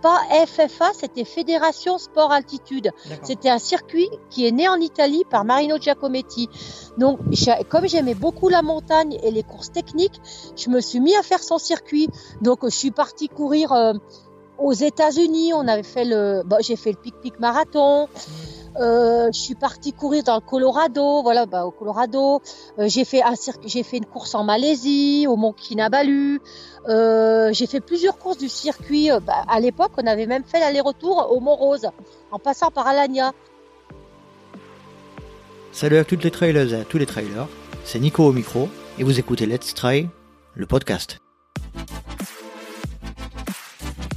pas FFA, c'était Fédération Sport Altitude. C'était un circuit qui est né en Italie par Marino Giacometti. Donc, comme j'aimais beaucoup la montagne et les courses techniques, je me suis mis à faire son circuit. Donc, je suis partie courir euh, aux États-Unis. On avait fait le, bon, j'ai fait le Pic Pic Marathon. Mmh. Euh, je suis partie courir dans le Colorado, voilà, bah, au Colorado. Euh, j'ai fait une course en Malaisie, au Mont Kinabalu. Euh, j'ai fait plusieurs courses du circuit. Bah, à l'époque, on avait même fait l'aller-retour au Mont Rose, en passant par Alagna. Salut à toutes les trailers et à tous les trailers. C'est Nico au micro et vous écoutez Let's Try, le podcast.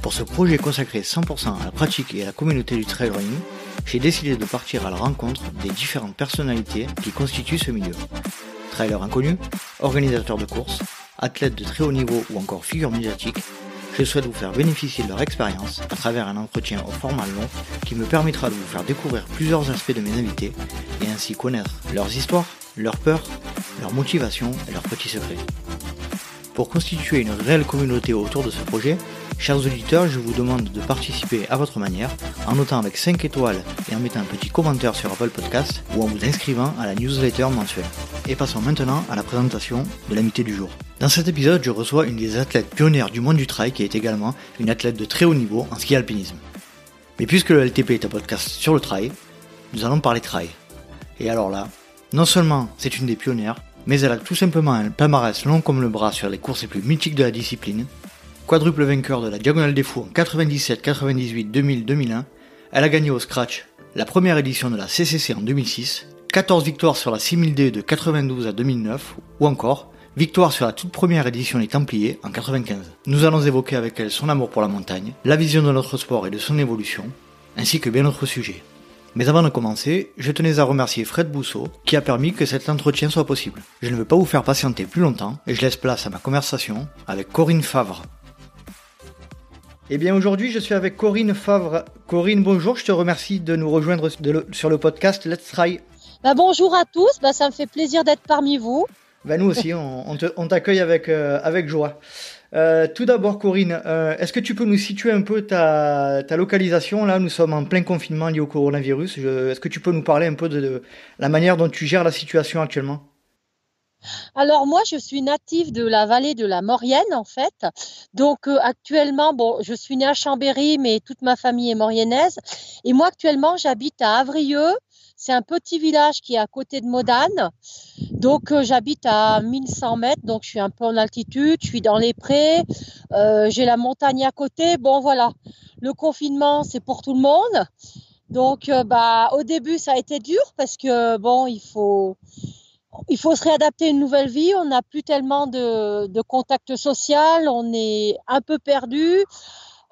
Pour ce projet consacré 100% à la pratique et à la communauté du trail running, j'ai décidé de partir à la rencontre des différentes personnalités qui constituent ce milieu. Trailer inconnu, organisateurs de courses, athlètes de très haut niveau ou encore figures médiatiques, je souhaite vous faire bénéficier de leur expérience à travers un entretien au format long qui me permettra de vous faire découvrir plusieurs aspects de mes invités et ainsi connaître leurs histoires, leurs peurs, leurs motivations et leurs petits secrets. Pour constituer une réelle communauté autour de ce projet, Chers auditeurs, je vous demande de participer à votre manière en notant avec 5 étoiles et en mettant un petit commentaire sur Apple Podcast ou en vous inscrivant à la newsletter mensuelle. Et passons maintenant à la présentation de l'amitié du jour. Dans cet épisode, je reçois une des athlètes pionnières du monde du trail qui est également une athlète de très haut niveau en ski alpinisme. Mais puisque le LTP est un podcast sur le trail, nous allons parler trail. Et alors là, non seulement c'est une des pionnières, mais elle a tout simplement un palmarès long comme le bras sur les courses les plus mythiques de la discipline, quadruple vainqueur de la Diagonale des Fous en 97, 98, 2000, 2001, elle a gagné au scratch la première édition de la CCC en 2006, 14 victoires sur la 6000D de 92 à 2009, ou encore victoire sur la toute première édition des Templiers en 95. Nous allons évoquer avec elle son amour pour la montagne, la vision de notre sport et de son évolution, ainsi que bien d'autres sujets. Mais avant de commencer, je tenais à remercier Fred Bousseau qui a permis que cet entretien soit possible. Je ne veux pas vous faire patienter plus longtemps et je laisse place à ma conversation avec Corinne Favre, eh bien aujourd'hui, je suis avec Corinne Favre. Corinne, bonjour, je te remercie de nous rejoindre sur le podcast Let's Try. Bah, bonjour à tous, bah, ça me fait plaisir d'être parmi vous. Bah, nous aussi, on, t'accueille avec, euh, avec joie. Euh, tout d'abord, Corinne, euh, est-ce que tu peux nous situer un peu ta, localisation? Là, nous sommes en plein confinement lié au coronavirus. Est-ce que tu peux nous parler un peu de la manière dont tu gères la situation actuellement? Alors moi, je suis native de la vallée de la Maurienne en fait. Donc euh, actuellement, bon, je suis née à Chambéry, mais toute ma famille est mauriennaise. Et moi actuellement, j'habite à Avrieux. C'est un petit village qui est à côté de Modane. Donc euh, j'habite à 1100 mètres, donc je suis un peu en altitude, je suis dans les prés, euh, j'ai la montagne à côté. Bon voilà, le confinement c'est pour tout le monde. Donc bah au début ça a été dur parce que bon il faut il faut se réadapter à une nouvelle vie. On n'a plus tellement de, de, contact social. On est un peu perdu.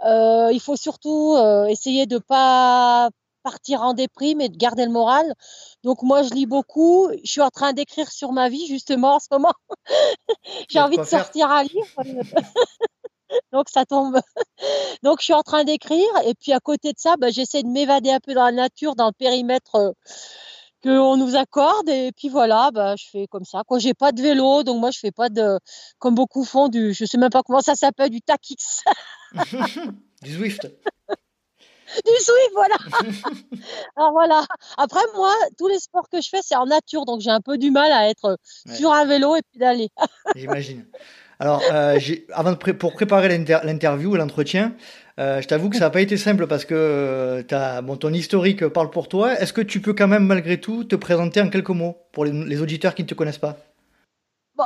Euh, il faut surtout euh, essayer de pas partir en déprime et de garder le moral. Donc moi, je lis beaucoup. Je suis en train d'écrire sur ma vie justement en ce moment. J'ai envie de sortir à lire. Donc ça tombe. Donc je suis en train d'écrire et puis à côté de ça, bah, j'essaie de m'évader un peu dans la nature, dans le périmètre. Qu'on nous accorde et puis voilà bah je fais comme ça. Quoi j'ai pas de vélo donc moi je fais pas de comme beaucoup font du je sais même pas comment ça s'appelle du taquix du Zwift. Du Zwift voilà. Alors voilà. Après moi tous les sports que je fais c'est en nature donc j'ai un peu du mal à être sur un vélo et puis d'aller. J'imagine. Alors euh, avant de pour préparer l'interview l'entretien euh, je t'avoue que ça n'a pas été simple parce que euh, ton historique parle pour toi. Est-ce que tu peux quand même malgré tout te présenter en quelques mots pour les, auditeurs qui ne te connaissent pas?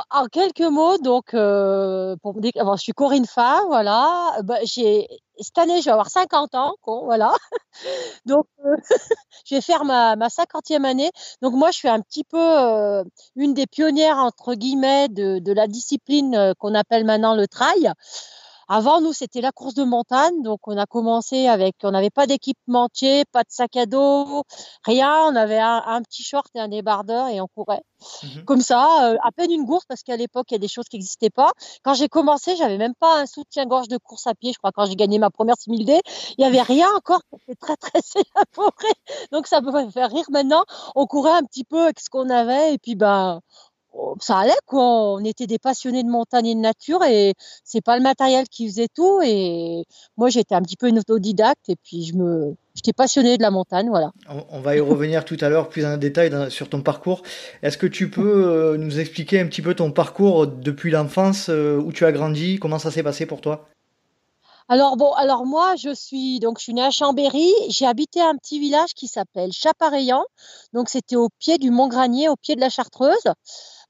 En quelques mots, donc, euh, je suis Corinne Fa, voilà. Bah, cette année, je vais avoir 50 ans, voilà. donc, je vais faire ma, ma 50e année. Donc, moi, je suis un petit peu une des pionnières, entre guillemets, de, de la discipline qu'on appelle maintenant le trail. Avant, nous, c'était la course de montagne. Donc, on a commencé avec, on n'avait pas d'équipementier, pas de sac à dos, rien. On avait un, petit short et un débardeur et on courait. Mmh Comme ça, euh, à peine une gourde parce qu'à l'époque, il y a des choses qui n'existaient pas. Quand j'ai commencé, j'avais même pas un soutien-gorge de course à pied. Je crois quand j'ai gagné ma première 6000D, il y avait rien encore. C'était très, très élaboré. Donc, ça peut faire rire maintenant. On courait un petit peu avec ce qu'on avait et puis, ben, ça allait quoi. On était des passionnés de montagne et de nature et c'est pas le matériel qui faisait tout. Et moi, j'étais un petit peu une autodidacte et puis je me, j'étais passionnée de la montagne, voilà. On, va y revenir tout à l'heure plus en détail sur ton parcours. Est-ce que tu peux euh, nous expliquer un petit peu ton parcours depuis l'enfance, euh, où tu as grandi, comment ça s'est passé pour toi? Alors bon, alors moi je suis donc je suis née à Chambéry, j'ai habité un petit village qui s'appelle Chapareillan. Donc c'était au pied du Mont Granier, au pied de la Chartreuse.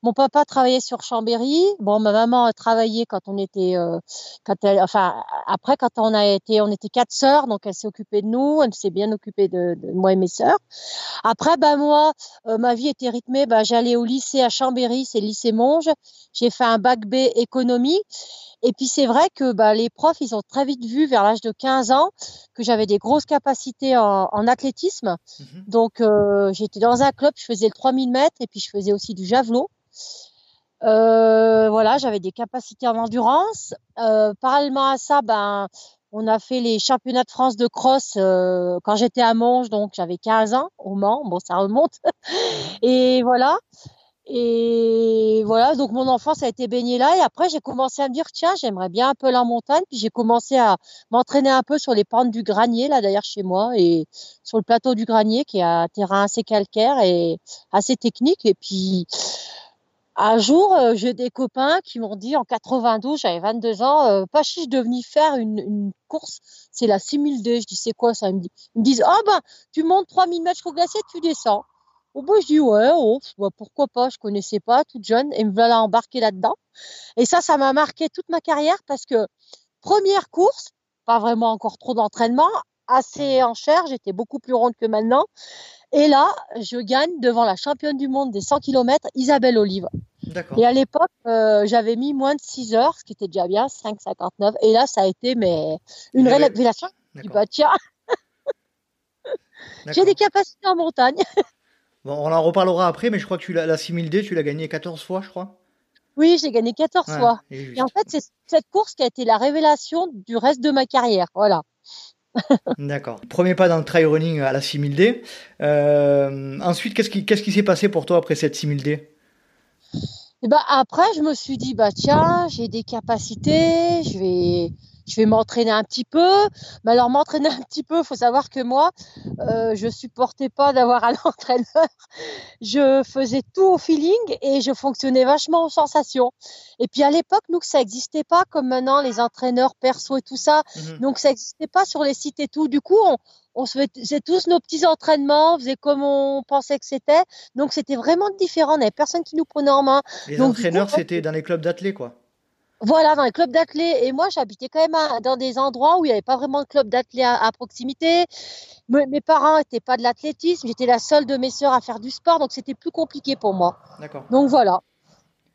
Mon papa travaillait sur Chambéry. Bon, ma maman a travaillé quand on était, euh, quand elle, enfin, après quand on a été, on était quatre sœurs, donc elle s'est occupée de nous, elle s'est bien occupée de, de, moi et mes sœurs. Après, ben moi, euh, ma vie était rythmée. Ben, j'allais au lycée à Chambéry, c'est le lycée Monge. J'ai fait un bac B économie. Et puis c'est vrai que bah, les profs, ils ont très vite vu vers l'âge de 15 ans que j'avais des grosses capacités en, en athlétisme. Mmh donc euh, j'étais dans un club, je faisais le 3000 mètres et puis je faisais aussi du javelot. Euh, voilà, j'avais des capacités en endurance. Euh, parallèlement à ça, ben, on a fait les championnats de France de cross euh, quand j'étais à Monge, donc j'avais 15 ans au Mans. Bon, ça remonte. et voilà. Et voilà, donc mon enfance a été baignée là. Et après, j'ai commencé à me dire, tiens, j'aimerais bien un peu la montagne. Puis j'ai commencé à m'entraîner un peu sur les pentes du Granier, là d'ailleurs chez moi, et sur le plateau du Granier, qui est un terrain assez calcaire et assez technique. Et puis, un jour, euh, j'ai des copains qui m'ont dit en 92, j'avais 22 ans, euh, pas chiche de venir faire une, une course, c'est la 6000D. Je dis, c'est quoi ça? Ils me, disent, oh ben, tu montes 3000 mètres au glacier, tu descends. Au bout, je dis, ouais, oh, bah, pourquoi pas, je connaissais pas, toute jeune, et me voilà embarquer là-dedans. Et ça, ça m'a marqué toute ma carrière parce que première course, pas vraiment encore trop d'entraînement, assez en chair, j'étais beaucoup plus ronde que maintenant. Et là, je gagne devant la championne du monde des 100 km, Isabelle Olive. Et à l'époque, euh, j'avais mis moins de 6 heures, ce qui était déjà bien, 5,59. Et là, ça a été mais, une révélation. Du bah, tiens, j'ai des capacités en montagne. bon, on en reparlera après, mais je crois que tu la, la 6000D, tu l'as gagnée 14 fois, je crois. Oui, j'ai gagné 14 fois. Et en fait, c'est cette course qui a été la révélation du reste de ma carrière. Voilà. D'accord. Premier pas dans le trail running à la 6000D. Euh, ensuite, qu'est-ce qui s'est passé pour toi après cette 6000D Et bah après, je me suis dit bah tiens, j'ai des capacités, je vais je vais m'entraîner un petit peu. Mais alors m'entraîner un petit peu, faut savoir que moi, euh, je supportais pas d'avoir un entraîneur. Je faisais tout au feeling et je fonctionnais vachement aux sensations. Et puis à l'époque, nous, ça n'existait pas comme maintenant les entraîneurs perso et tout ça. Mhm. Donc ça n'existait pas sur les sites et tout. Du coup, on, on se faisait tous nos petits entraînements, on faisait comme on pensait que c'était. Donc c'était vraiment différent. On n'avait personne qui nous prenait en main. Les entraîneurs, c'était dans les clubs d'athlètes, quoi. Voilà, dans les clubs d'athlètes. Et moi, j'habitais quand même dans des endroits où il n'y avait pas vraiment de club d'athlètes à, proximité. mes parents n'étaient pas de l'athlétisme. J'étais la seule de mes sœurs à faire du sport, donc c'était plus compliqué pour moi. D'accord. Donc voilà.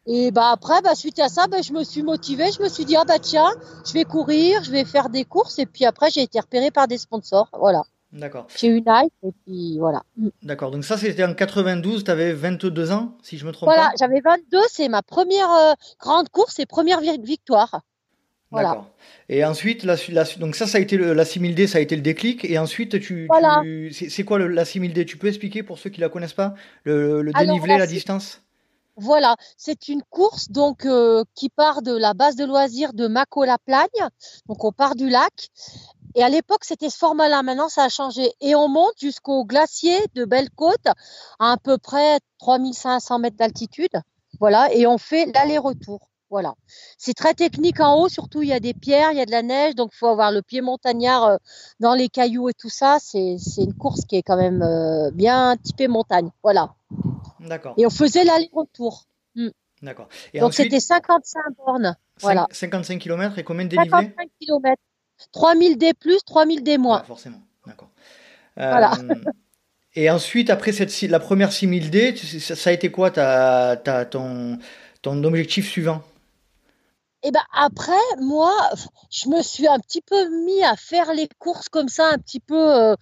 Et bah après, bah, suite à ça, bah, je me suis motivée. Je me suis dit, ah bah tiens, je vais courir, je vais faire des courses. Et puis après, j'ai été repérée par des sponsors. Voilà. D'accord. J'ai eu une hype et puis voilà. D'accord. Donc ça, c'était en 92. Tu avais 22 ans, si je me trompe voilà, j'avais 22. C'est ma première euh, grande course et première victoire. Voilà. D'accord. Et ensuite, la, donc ça, ça a été le, la 6000D, ça a été le déclic. Et ensuite, tu, voilà. c'est quoi le, la 6000D Tu peux expliquer pour ceux qui la connaissent pas le, le dénivelé, la, distance? Voilà, c'est une course donc euh, qui part de la base de loisirs de Mako-la-Plagne. Donc on part du lac et à l'époque, c'était ce format-là. Maintenant, ça a changé. Et on monte jusqu'au glacier de Belle-Côte, à à peu près 3500 mètres d'altitude. Voilà. Et on fait l'aller-retour. Voilà. C'est très technique en haut, surtout il y a des pierres, il y a de la neige, donc il faut avoir le pied montagnard euh, dans les cailloux et tout ça. C'est une course qui est quand même euh, bien typée montagne. Voilà. D'accord. Et on faisait l'aller-retour. Hmm. D'accord. Donc c'était 55 bornes. Voilà. 55 km et combien de dénivelé 55 km. 3000 D plus, 3000 D moins. forcément, d'accord. voilà. Euh, et ensuite, après cette, la première 6000 D, ça, a été quoi ta, ta, ton, ton objectif suivant? Et eh ben après, moi, je me suis un petit peu mis à faire les courses comme ça, un petit peu euh,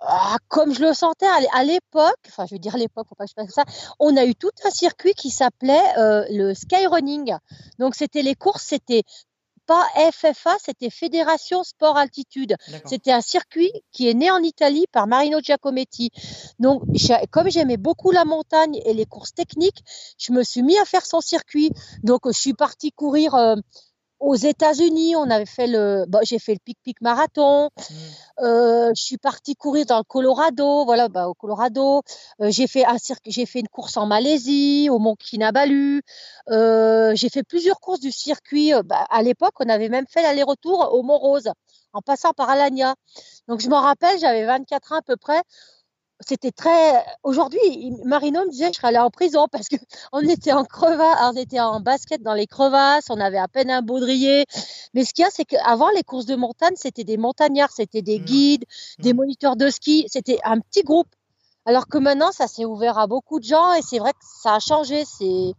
ah, comme je le sentais à l'époque. Enfin, je veux dire l'époque, faut pas que je fasse ça. On a eu tout un circuit qui s'appelait euh, le skyrunning. Donc c'était les courses, c'était pas FFA, c'était Fédération Sport Altitude. C'était un circuit qui est né en Italie par Marino Giacometti. Donc, comme j'aimais beaucoup la montagne et les courses techniques, je me suis mis à faire son circuit. Donc, je suis partie courir. Euh, aux États-Unis, on avait fait le, bah, j'ai fait le Pic Pic marathon. Mmh. Euh, je suis partie courir dans le Colorado, voilà, bah, au Colorado. Euh, j'ai fait un j'ai fait une course en Malaisie, au Mont Kinabalu. Euh, j'ai fait plusieurs courses du circuit. Bah, à l'époque, on avait même fait l'aller-retour au Mont Rose en passant par Alagna. Donc je me rappelle, j'avais 24 ans à peu près c'était très. Aujourd'hui, Marino me disait que je serais allée en prison parce que on était en crevasse, on était en basket dans les crevasses, on avait à peine un baudrier. Mais ce qu'il y a, c'est qu'avant les courses de montagne, c'était des montagnards, c'était des mmh. guides, des mmh. moniteurs de ski, c'était un petit groupe. Alors que maintenant, ça s'est ouvert à beaucoup de gens et c'est vrai que ça a changé. C'est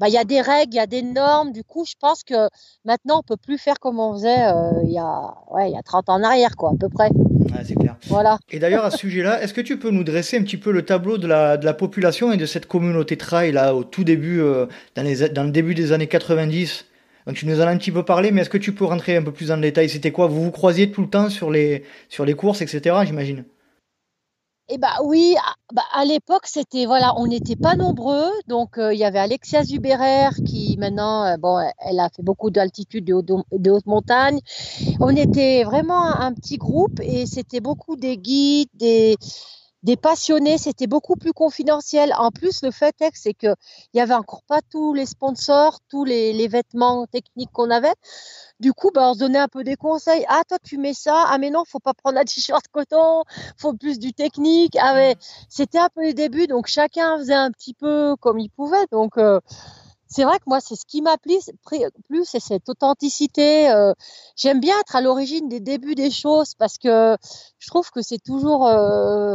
bah, il y a des règles, il y a des normes. Du coup, je pense que maintenant, on peut plus faire comme on faisait euh, il, y a, ouais, il y a 30 ans en arrière, quoi, à peu près. C'est clair. Voilà. Et d'ailleurs, à ce sujet-là, est-ce que tu peux nous dresser un petit peu le tableau de la, de la population et de cette communauté trail, là, au tout début, euh, dans, les, dans le début des années 90 donc tu nous en as un petit peu parlé, mais est-ce que tu peux rentrer un peu plus dans le détail? C'était quoi? Vous vous croisiez tout le temps sur les, sur les courses, etc., j'imagine? Eh bah oui, à, bah, à l'époque c'était voilà, on n'était pas nombreux, donc euh, il y avait Alexia Zuberer qui maintenant euh, bon, elle a fait beaucoup d'altitude de, de, haute montagne. On était vraiment un, petit groupe et c'était beaucoup des guides, des des passionnés, c'était beaucoup plus confidentiel. En plus, le fait est c'est que il y avait encore pas tous les sponsors, tous les, les vêtements techniques qu'on avait. Du coup, bah, on se donnait un peu des conseils. Ah, toi, tu mets ça. Ah, mais non, faut pas prendre un t-shirt coton. Faut plus du technique. Ah, mais c'était un peu les débuts. Donc, chacun faisait un petit peu comme il pouvait. Donc, euh, c'est vrai que moi, c'est ce qui m'a plu, plus, c'est cette authenticité. Euh, j'aime bien être à l'origine des débuts des choses parce que je trouve que c'est toujours, euh,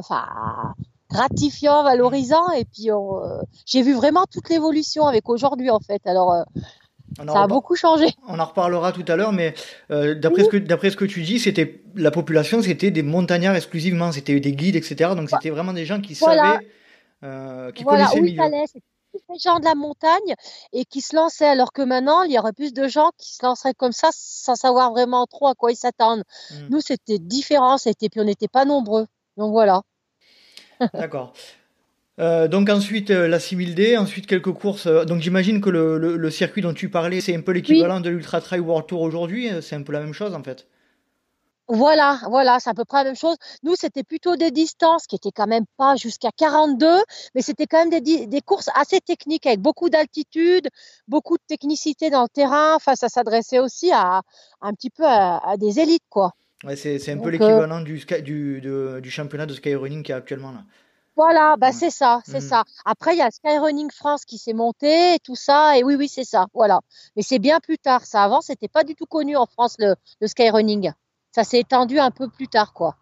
gratifiant, valorisant. Et puis, j'ai vu vraiment toute l'évolution avec aujourd'hui, en fait. Alors, ça a beaucoup changé. On en reparlera tout à l'heure, mais euh, d'après ce que d'après ce que tu dis, c'était la population, c'était des montagnards exclusivement, c'était des guides, etc. Donc c'était vraiment des gens qui savaient, euh, qui connaissaient le milieu. Des gens de la montagne et qui se lançaient, alors que maintenant, il y aurait plus de gens qui se lanceraient comme ça sans savoir vraiment trop à quoi ils s'attendent. Hmm. Nous, c'était différent, c'était puis on n'était pas nombreux. Donc voilà. D'accord. Euh, donc ensuite euh, la 6000D, ensuite quelques courses. Euh, donc j'imagine que le, le, circuit dont tu parlais, c'est un peu l'équivalent de l'Ultra Trail World Tour aujourd'hui. C'est un peu la même chose en fait. Voilà, voilà, c'est à peu près la même chose. Nous, c'était plutôt des distances qui étaient quand même pas jusqu'à 42, mais c'était quand même des, des, courses assez techniques avec beaucoup d'altitude, beaucoup de technicité dans le terrain. Enfin, ça s'adressait aussi à un petit peu à, des élites, quoi. Ouais, c'est un peu l'équivalent du, du, du championnat de skyrunning qui est actuellement là. Voilà, bah c'est ça, c'est mmh. ça. Après, il y a Skyrunning France qui s'est monté et tout ça. Et oui, oui, c'est ça. Voilà. Mais c'est bien plus tard. Ça, avant, c'était pas du tout connu en France le, le Skyrunning. Ça s'est étendu un peu plus tard, quoi.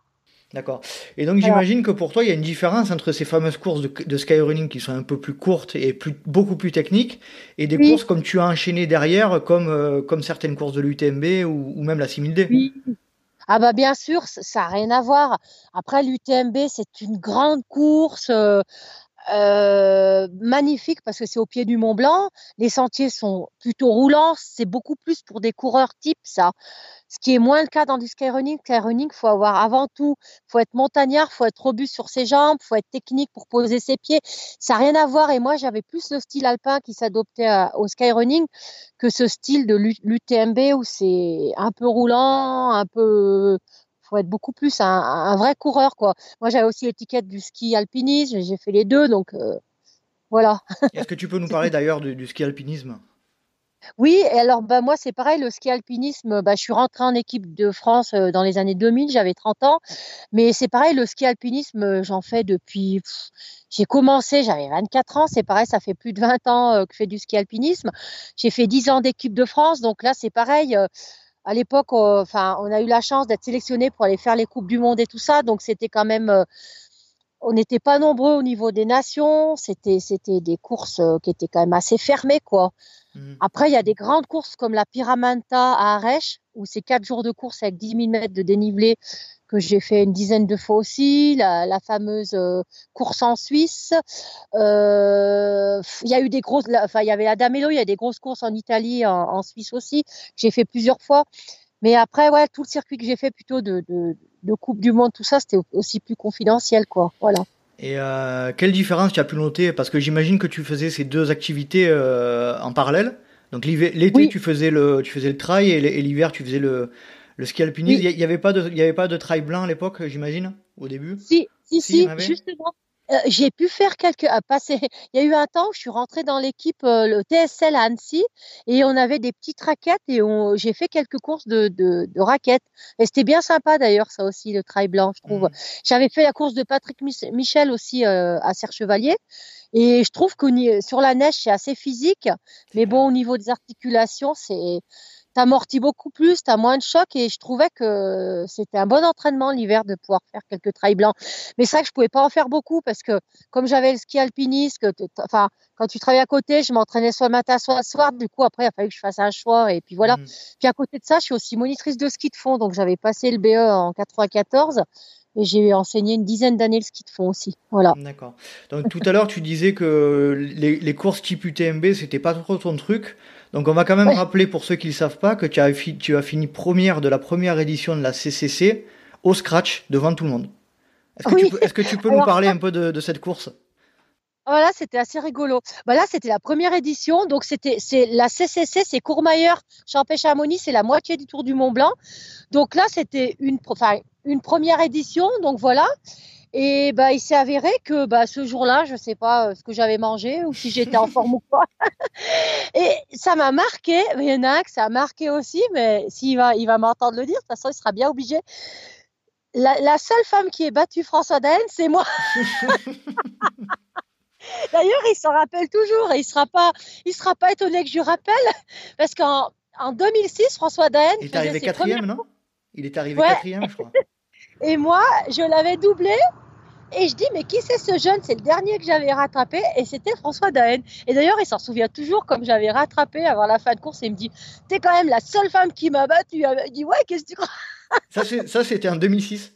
D'accord. Et donc j'imagine que pour toi, il y a une différence entre ces fameuses courses de, de, skyrunning qui sont un peu plus courtes et plus, beaucoup plus techniques, et des courses comme tu as enchaîné derrière, comme, euh, comme certaines courses de l'UTMB ou, ou, même la 6000D. Oui, ah bah bien sûr, ça n'a rien à voir. Après, l'UTMB, c'est une grande course. Euh, euh, magnifique parce que c'est au pied du Mont Blanc. Les sentiers sont plutôt roulants. C'est beaucoup plus pour des coureurs type ça. Ce qui est moins le cas dans du skyrunning. Skyrunning, faut avoir avant tout, faut être montagnard, faut être robuste sur ses jambes, faut être technique pour poser ses pieds. Ça n'a rien à voir. Et moi, j'avais plus le style alpin qui s'adoptait euh, au skyrunning que ce style de l'UTMB où c'est un peu roulant, un peu faut être beaucoup plus un, vrai coureur, quoi. Moi, j'avais aussi l'étiquette du ski alpinisme, j'ai fait les deux, donc euh, voilà. Est-ce que tu peux nous parler d'ailleurs du, ski alpinisme? Oui, et alors bah, moi c'est pareil, le ski alpinisme, bah, je suis rentrée en équipe de France euh, dans les années 2000, j'avais 30 ans, mais c'est pareil, le ski alpinisme, j'en fais depuis, j'ai commencé, j'avais 24 ans, c'est pareil, ça fait plus de 20 ans euh, que je fais du ski alpinisme, j'ai fait 10 ans d'équipe de France, donc là c'est pareil, à l'époque, enfin, on a eu la chance d'être sélectionné pour aller faire les coupes du monde et tout ça, donc c'était quand même, euh, on n'était pas nombreux au niveau des nations, c'était c'était des courses euh, qui étaient quand même assez fermées quoi. Mmh. Après, il y a des grandes courses comme la Pyramanta à Arèche, où c'est quatre jours de course avec 10 000 mètres de dénivelé que j'ai fait une dizaine de fois aussi, la, fameuse course en Suisse. Il y a eu des grosses, enfin il y avait la Damello, il y a des grosses courses en Italie, en, Suisse aussi. J'ai fait plusieurs fois. Mais après, ouais, tout le circuit que j'ai fait plutôt de, de, Coupe du Monde, tout ça, c'était aussi plus confidentiel, quoi. Voilà. Et quelle différence tu as pu noter? Parce que j'imagine que tu faisais ces deux activités en parallèle. Donc l'été, tu faisais le, tu faisais le trail et l'hiver, tu faisais le, le ski alpinisme. Il n'y avait pas de, il y avait pas de trail blanc à l'époque, j'imagine, au début? Si, si, si, justement. Euh, j'ai pu faire quelques à passer. Il y a eu un temps où je suis rentrée dans l'équipe euh, le TSL à Annecy et on avait des petites raquettes et j'ai fait quelques courses de, de, de raquettes. Et c'était bien sympa d'ailleurs ça aussi le trail blanc, je trouve. Mmh. J'avais fait la course de Patrick Michel aussi euh, à Serre Chevalier et je trouve que sur la neige, c'est assez physique, mais bon, au niveau des articulations, c'est t'amortis beaucoup plus, t'as moins de choc et je trouvais que c'était un bon entraînement l'hiver de pouvoir faire quelques trails blancs. Mais c'est vrai que je pouvais pas en faire beaucoup parce que comme j'avais le ski alpiniste, que enfin quand tu travailles à côté, je m'entraînais soit le matin, soit le soir. Du coup après, il a fallu que je fasse un choix et puis voilà. Mmh. Puis à côté de ça, je suis aussi monitrice de ski de fond, donc j'avais passé le BE en 94 et j'ai enseigné une dizaine d'années le ski de fond aussi. Voilà. D'accord. Donc tout à l'heure, tu disais que les, les courses type UTMB, c'était pas trop ton truc. Donc on va quand même rappeler pour ceux qui ne savent pas que tu as, tu as fini première de la première édition de la CCC au scratch devant tout le monde. Est-ce que, tu peux, est-ce que tu peux nous parler un peu de, cette course? Voilà, c'était assez rigolo. Bah là, c'était la première édition. Donc, c'était, c'est la CCC, c'est Courmayeur, Champêche-Chamonix, c'est la moitié du Tour du Mont Blanc. Donc là, c'était une, enfin, une première édition, donc voilà. Et bah, il s'est avéré que bah, ce jour-là, je ne sais pas euh, ce que j'avais mangé ou si j'étais en forme ou pas. Et ça m'a marqué. Il y en a un que ça a marqué aussi, mais s'il va, il va m'entendre le dire, de toute façon, il sera bien obligé. La, seule femme qui ait battu François Daen, c'est moi. D'ailleurs, il s'en rappelle toujours et il ne sera, pas, il sera pas étonné que je lui rappelle parce qu'en en 2006, François Daen. Il est arrivé quatrième, non? Il est arrivé quatrième, je crois. Et moi, je l'avais doublé. Et je dis, mais qui c'est ce jeune? C'est le dernier que j'avais rattrapé et c'était François Daen. Et d'ailleurs, il s'en souvient toujours comme j'avais rattrapé avant la fin de course. Et il me dit, t'es quand même la seule femme qui m'a battu. Il dit, ouais, qu'est-ce que tu crois? Ça, c'était en 2006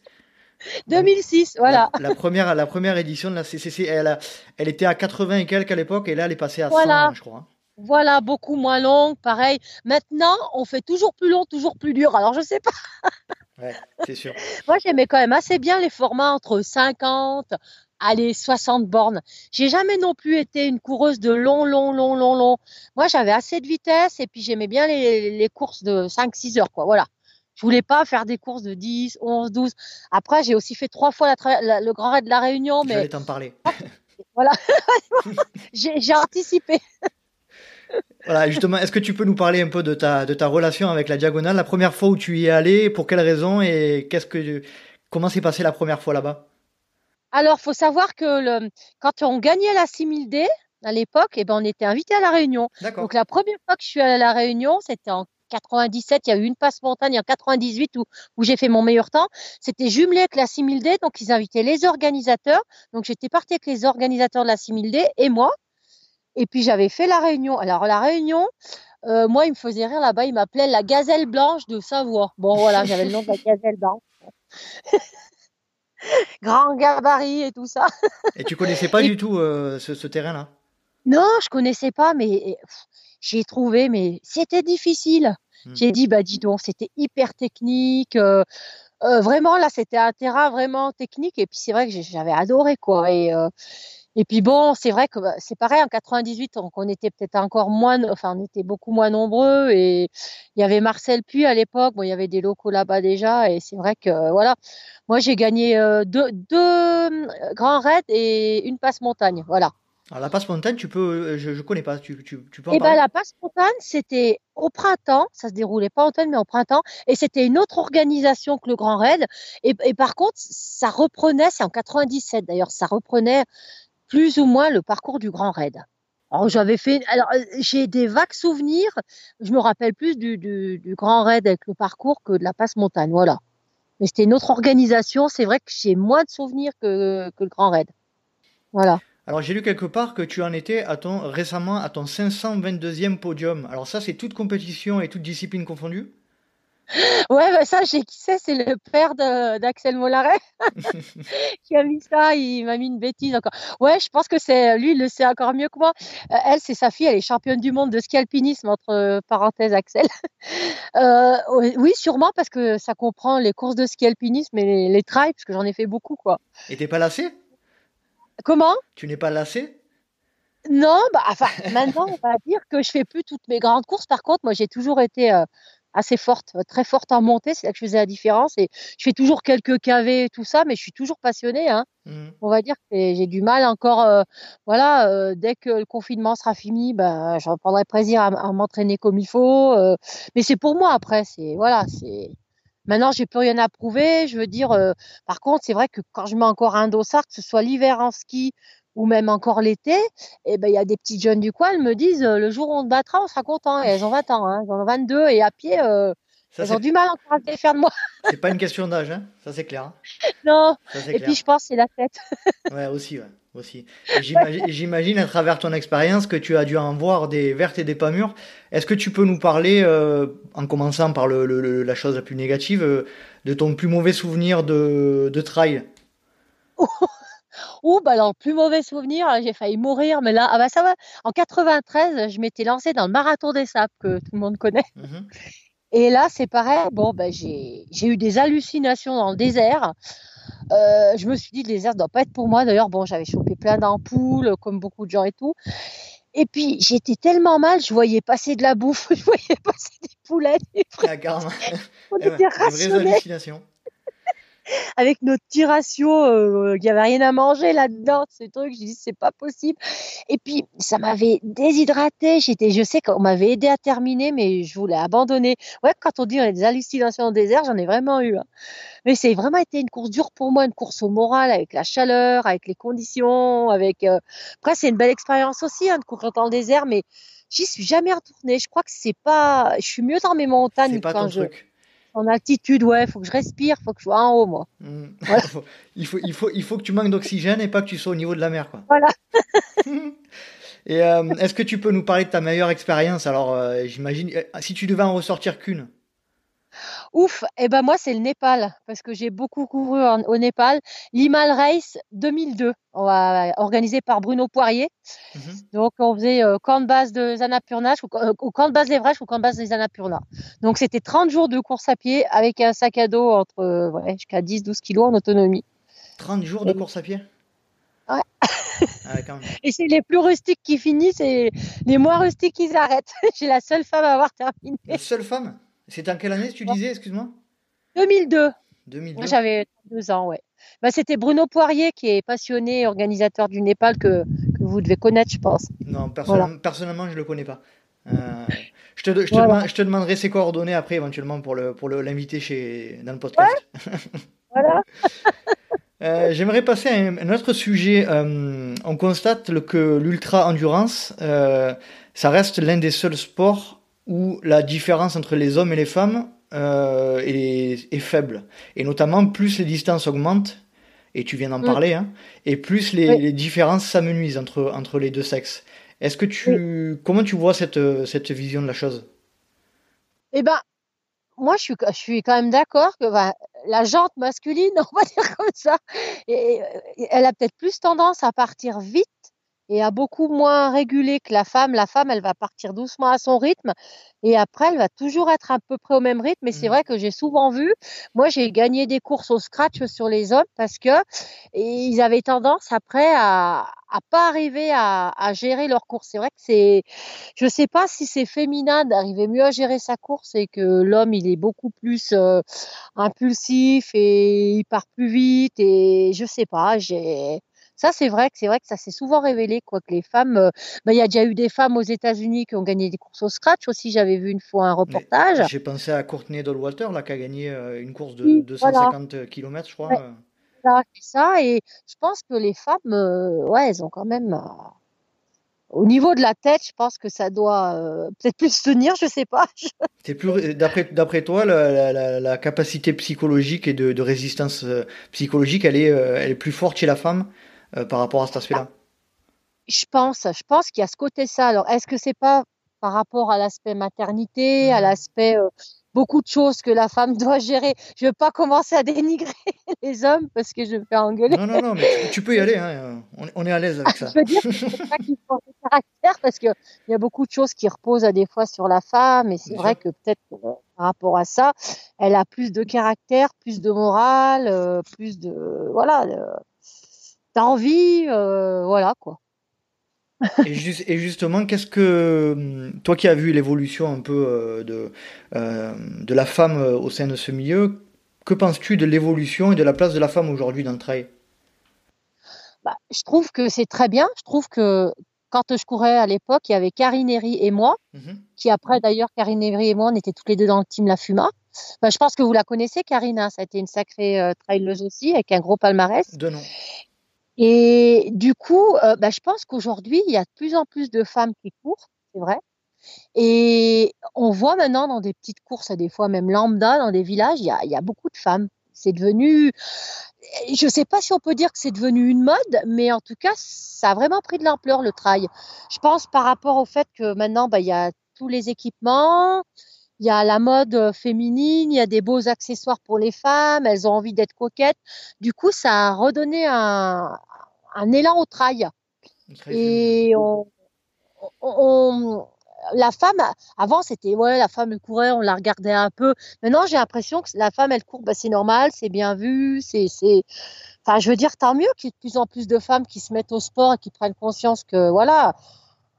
2006, voilà. La, première, la première édition de la CCC, elle, elle était à 80 et quelques à l'époque, et là, elle est passée à 100, je crois. Voilà, beaucoup moins longue, pareil. Maintenant, on fait toujours plus long, toujours plus dur. Alors, je sais pas. Ouais, c'est sûr. Moi, j'aimais quand même assez bien les formats entre 50, allez, 60 bornes. J'ai jamais non plus été une coureuse de long, long, long, long, long. Moi, j'avais assez de vitesse et puis j'aimais bien les, courses de 5-6 heures, quoi. Voilà. Je voulais pas faire des courses de 10, 11, 12. Après, j'ai aussi fait trois fois le Grand Raid de la Réunion. Mais... J'allais t'en parler. voilà. j'ai anticipé. Voilà, justement, est-ce que tu peux nous parler un peu de ta, de ta relation avec la diagonale La première fois où tu y es allé, pour quelles raisons et qu'est-ce que, comment s'est passé la première fois là-bas? Alors, faut savoir que le, quand on gagnait la 6000D, à l'époque, eh ben, on était invité à la Réunion. Donc, la première fois que je suis allée à la Réunion, c'était en 97, il y a eu une passe montagne en 98 où, où j'ai fait mon meilleur temps. C'était jumelé avec la 6000D, donc ils invitaient les organisateurs. Donc j'étais partie avec les organisateurs de la 6000D et moi. Et puis j'avais fait la réunion. Alors la réunion, euh, moi, il me faisait rire là-bas. Il m'appelait la gazelle blanche de Savoie. Bon, voilà, j'avais le nom de la gazelle blanche. Grand gabarit et tout ça. et tu connaissais pas du tout euh, ce, terrain-là? Non, je connaissais pas, mais j'ai trouvé, mais c'était difficile. Hmm. J'ai dit, bah dis donc, c'était hyper technique. Euh, vraiment, là, c'était un terrain vraiment technique. Et puis c'est vrai que j'avais adoré, quoi. Et et puis bon, c'est vrai que bah, c'est pareil, en 98, on, était peut-être encore moins, enfin, on était beaucoup moins nombreux et il y avait Marcel Puy à l'époque, bon, il y avait des locaux là-bas déjà et c'est vrai que voilà, moi j'ai gagné euh, deux, deux euh, grands raids et une passe montagne, voilà. Alors la passe montagne, tu peux, euh, je, ne connais pas, tu, tu, tu peux en Eh ben la passe montagne, c'était au printemps, ça se déroulait pas en automne mais au printemps, et c'était une autre organisation que le Grand Raid. Et, et par contre, ça reprenait, c'est en 97 d'ailleurs, ça reprenait plus ou moins le parcours du Grand Raid. Alors j'avais fait, alors euh, j'ai des vagues souvenirs. Je me rappelle plus du, Grand Raid avec le parcours que de la passe montagne, voilà. Mais c'était une autre organisation. C'est vrai que j'ai moins de souvenirs que, que le Grand Raid. Voilà. Alors j'ai lu quelque part que tu en étais à ton, récemment à ton 522e podium. Alors ça c'est toute compétition et toute discipline confondue? Ouais, bah ça, j'ai qui c'est, c'est le père d'Axel Mollaret qui a mis ça. Il m'a mis une bêtise encore. Ouais, je pense que c'est lui, il le sait encore mieux que moi. Euh, elle, c'est sa fille, elle est championne du monde de ski alpinisme entre euh, parenthèses Axel. Euh, oui, sûrement parce que ça comprend les courses de ski alpinisme et les, les trails, parce que j'en ai fait beaucoup, quoi. Et t'es pas lassé? Comment? Tu n'es pas lassé? Non, bah enfin maintenant on va dire que je fais plus toutes mes grandes courses. Par contre, moi j'ai toujours été assez forte, très forte en montée. C'est là que je faisais la différence. Et je fais toujours quelques KV et tout ça, mais je suis toujours passionnée. Hein. Mmh. On va dire que j'ai du mal encore. Euh, voilà, euh, dès que le confinement sera fini, ben, je reprendrai plaisir à, m'entraîner comme il faut. Euh. mais c'est pour moi après. C'est voilà, c'est. Maintenant, j'ai plus rien à prouver. Je veux dire, par contre, c'est vrai que quand je mets encore un dossard, que ce soit l'hiver en ski ou même encore l'été, et eh ben il y a des petites jeunes du coin, elles me disent euh, le jour où on te battra, on sera content. Et elles ont 20 ans, hein, elles ont 22 et à pied, euh, elles ont du mal encore à se faire de moi. c'est pas une question d'âge, hein ça c'est clair. Hein. non. et puis je pense c'est la tête. ouais aussi, ouais. Aussi. J'imagine à travers ton expérience que tu as dû en voir des vertes et des pas mûres. Est-ce que tu peux nous parler, euh, en commençant par le, la chose la plus négative, de ton plus mauvais souvenir de, de trail? Ou bah, dans le plus mauvais souvenir, j'ai failli mourir, mais là, ah bah ça va. En 93, je m'étais lancée dans le marathon des sables que tout le monde connaît. Mmh Et là, c'est pareil. Bon, bah, j'ai eu des hallucinations dans le désert. Euh, je me suis dit, le désert ne doit pas être pour moi. D'ailleurs, bon, j'avais chopé plein d'ampoules, comme beaucoup de gens et tout. Et puis, j'étais tellement mal, je voyais passer de la bouffe, je voyais passer des poulets, des frères. On était hallucinations avec notre tiration, euh, il n'y avait rien à manger là-dedans, ces trucs. Je dis, c'est pas possible. Et puis, ça m'avait déshydraté. J'étais, je sais qu'on m'avait aidé à terminer, mais je voulais abandonner. Ouais, quand on dit on a des hallucinations au désert, j'en ai vraiment eu. Hein. Mais c'est vraiment été une course dure pour moi, une course au moral, avec la chaleur, avec les conditions, avec. Euh, après, c'est une belle expérience aussi hein, de courir dans le désert, mais j'y suis jamais retournée. Je crois que c'est pas. Je suis mieux dans mes montagnes pas quand je. Truc en altitude, ouais, faut que je respire, faut que je sois en haut, moi. Mmh. il, faut, il, faut, il faut que tu manques d'oxygène et pas que tu sois au niveau de la mer, quoi. Voilà. et euh, est-ce que tu peux nous parler de ta meilleure expérience? Alors, euh, j'imagine, euh, si tu devais en ressortir qu'une, Ouf, et eh ben moi c'est le Népal parce que j'ai beaucoup couru au Népal. L'Himal Race 2002, organisé par Bruno Poirier. Mmh Donc on faisait euh, camp de base de Zanapurna, euh, au camp de base d'Everest ou camp de base des Annapurna. Donc c'était 30 jours de course à pied avec un sac à dos entre euh, ouais, jusqu'à 10-12 kilos en autonomie. 30 jours de course à pied? Ouais. Ah, et c'est les plus rustiques qui finissent et les moins rustiques qui s'arrêtent. J'ai la seule femme à avoir terminé. La seule femme? C'était en quelle année, tu disais, excuse-moi? 2002. 2002. J'avais deux ans, ouais. Bah, c'était Bruno Poirier qui est passionné, organisateur du Népal que, que vous devez connaître, je pense. Non, personnellement, je ne le connais pas. Euh, je, te, je, te je, te, demanderai ses coordonnées après, éventuellement, pour l'inviter pour le, chez dans le podcast. voilà. Euh, j'aimerais passer à un, autre sujet. Euh, on constate que l'ultra-endurance, ça reste l'un des seuls sports où la différence entre les hommes et les femmes euh, est, faible. Et notamment, plus les distances augmentent, et tu viens d'en mm. parler, hein, et plus les, différences s'amenuisent entre, entre les deux sexes. Est-ce que tu, comment tu vois cette, cette vision de la chose? Eh ben, moi, je suis, je suis quand même d'accord que bah, la jante masculine, on va dire comme ça, et, elle a peut-être plus tendance à partir vite et a beaucoup moins régulé que la femme. La femme, elle va partir doucement à son rythme et après, elle va toujours être à peu près au même rythme. Mais c'est mmh. vrai que j'ai souvent vu, moi, j'ai gagné des courses au scratch sur les hommes parce que ils avaient tendance après à, à pas arriver à, à gérer leur course. C'est vrai que c'est, je sais pas si c'est féminin d'arriver mieux à gérer sa course et que l'homme, il est beaucoup plus euh, impulsif et il part plus vite et je sais pas, j'ai, ça, c'est vrai que c'est vrai que ça s'est souvent révélé, quoi, que les femmes. Euh, bah, il y a déjà eu des femmes aux États-Unis qui ont gagné des courses au scratch aussi. J'avais vu une fois un reportage. J'ai pensé à Courtney Dollwater, là, qui a gagné euh, une course de 250 km, je crois. Ouais. C'est ça, et je pense que les femmes, euh, ouais, elles ont quand même. au niveau de la tête, je pense que ça doit peut-être plus tenir, je sais pas. plus d'après d'après toi, la, la, capacité psychologique et de, de résistance psychologique, elle est elle est plus forte chez la femme euh, par rapport à cet aspect-là Je pense, je pense qu'il y a ce côté ça. Alors, est-ce que c'est pas par rapport à l'aspect maternité, à mmh l'aspect euh, beaucoup de choses que la femme doit gérer? Je ne veux pas commencer à dénigrer les hommes parce que je me fais engueuler. Non, non, non, mais tu, peux y aller. Hein. On, est à l'aise avec ça. je veux dire, c'est pas qu'il faut caractère parce qu'il y a beaucoup de choses qui reposent à des fois sur la femme et c'est vrai que peut-être euh, par rapport à ça, elle a plus de caractère, plus de morale, euh, plus de voilà, d'envie, euh, voilà quoi et, justement, qu'est-ce que hum, toi qui as vu l'évolution un peu euh, de, euh, de la femme au sein de ce milieu, que penses-tu de l'évolution et de la place de la femme aujourd'hui dans le trail bah, Je trouve que c'est très bien. Je trouve que quand je courais à l'époque, il y avait Karine Herry et moi, mhm. qui après d'ailleurs, Karine Herry et moi, on était toutes les deux dans le team La Fuma. Bah, je pense que vous la connaissez, Karine. Hein. ça a été une sacrée euh, traileuse aussi, avec un gros palmarès. De nom. Et du coup, euh, bah, je pense qu'aujourd'hui, il y a de plus en plus de femmes qui courent, c'est vrai. Et on voit maintenant dans des petites courses, des fois même lambda, dans des villages, il y a, beaucoup de femmes. C'est devenu, je ne sais pas si on peut dire que c'est devenu une mode, mais en tout cas, ça a vraiment pris de l'ampleur le trail. Je pense par rapport au fait que maintenant, bah, il y a tous les équipements, il y a la mode féminine, il y a des beaux accessoires pour les femmes, elles ont envie d'être coquettes. Du coup, ça a redonné un, un élan au trail. Et on, la femme, avant c'était ouais, la femme elle courait, on la regardait un peu. Maintenant j'ai l'impression que la femme elle court, bah, c'est normal, c'est bien vu, c'est, c'est, enfin je veux dire tant mieux qu'il y ait de plus en plus de femmes qui se mettent au sport et qui prennent conscience que voilà,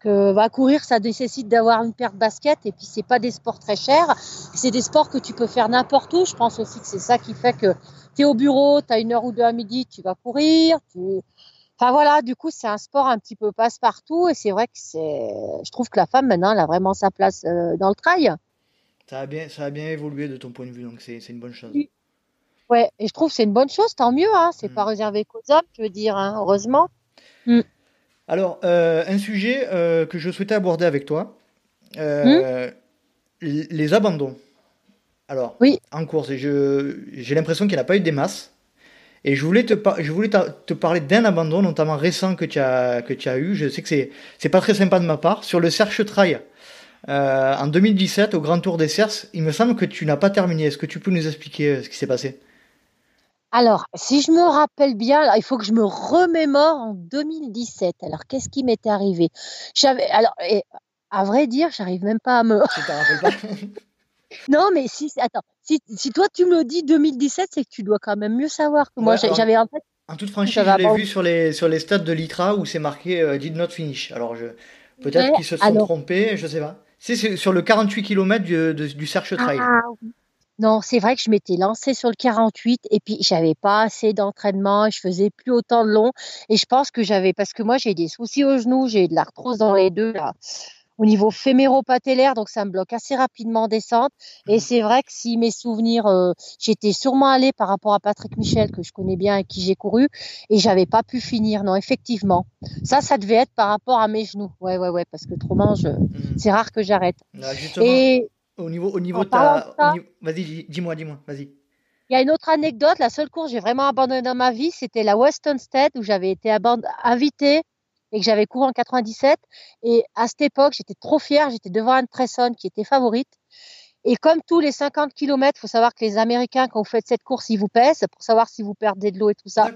que va courir ça nécessite d'avoir une paire de baskets et puis c'est pas des sports très chers, c'est des sports que tu peux faire n'importe où. Je pense aussi que c'est ça qui fait que tu es au bureau, tu as une heure ou deux à midi, tu vas courir, tu Enfin voilà, du coup, c'est un sport un petit peu passe-partout et c'est vrai que c'est. Je trouve que la femme maintenant, elle a vraiment sa place euh, dans le trail. Ça a bien, ça a bien évolué de ton point de vue, donc c'est une bonne chose. Ouais, et je trouve que c'est une bonne chose, tant mieux. Hein, c'est mm. pas réservé qu'aux hommes, je veux dire, hein, heureusement. Mm. Alors, euh, un sujet euh, que je souhaitais aborder avec toi, mm. les abandons. Alors, oui. en course, j'ai l'impression qu'il n'y a pas eu des masses. Et je voulais te, je voulais te parler d'un abandon, notamment récent que tu as, que tu as eu. Je sais que c'est, pas très sympa de ma part. Sur le Cerche Trail, euh, en 2017, au Grand Tour des Cerces, il me semble que tu n'as pas terminé. Est-ce que tu peux nous expliquer euh, ce qui s'est passé? Alors, si je me rappelle bien, il faut que je me remémore en 2017. Alors, qu'est-ce qui m'était arrivé? J'avais, alors, à vrai dire, j'arrive même pas à me. Non, mais si, attends, si, si, toi tu me le dis 2017, c'est que tu dois quand même mieux savoir que moi. J'avais en fait. En toute franchise, je l'ai vu sur les, sur les stades de l'ITRA où c'est marqué euh, Did not finish. Alors, je, peut-être qu'ils se sont trompés, je sais pas. C'est sur le 48 km du, du Search Trail. Ah, non, c'est vrai que je m'étais lancée sur le 48 et puis j'avais pas assez d'entraînement, je faisais plus autant de long et je pense que j'avais parce que moi j'ai des soucis aux genoux, j'ai de l'arthrose dans les deux là au niveau féméro-patellaire, donc ça me bloque assez rapidement en descente. Et mmh. c'est vrai que si mes souvenirs, euh, j'étais sûrement allée par rapport à Patrick Michel, que je connais bien et qui j'ai couru, et j'avais pas pu finir. Non, effectivement. Ça, ça devait être par rapport à mes genoux. Ouais, ouais, ouais, parce que trop je... Mmh. c'est rare que j'arrête. et au niveau, au niveau de ta... Vas-y, dis-moi, dis-moi, vas-y. Il y a une autre anecdote. La seule course que j'ai vraiment abandonné dans ma vie, c'était la Western State où j'avais été invitée et que j'avais couru en 97. Et à cette époque, j'étais trop fière. J'étais devant Anne Tresson qui était favorite. Et comme tous les 50 km, il faut savoir que les Américains, quand vous faites cette course, ils vous pèsent pour savoir si vous perdez de l'eau et tout ça.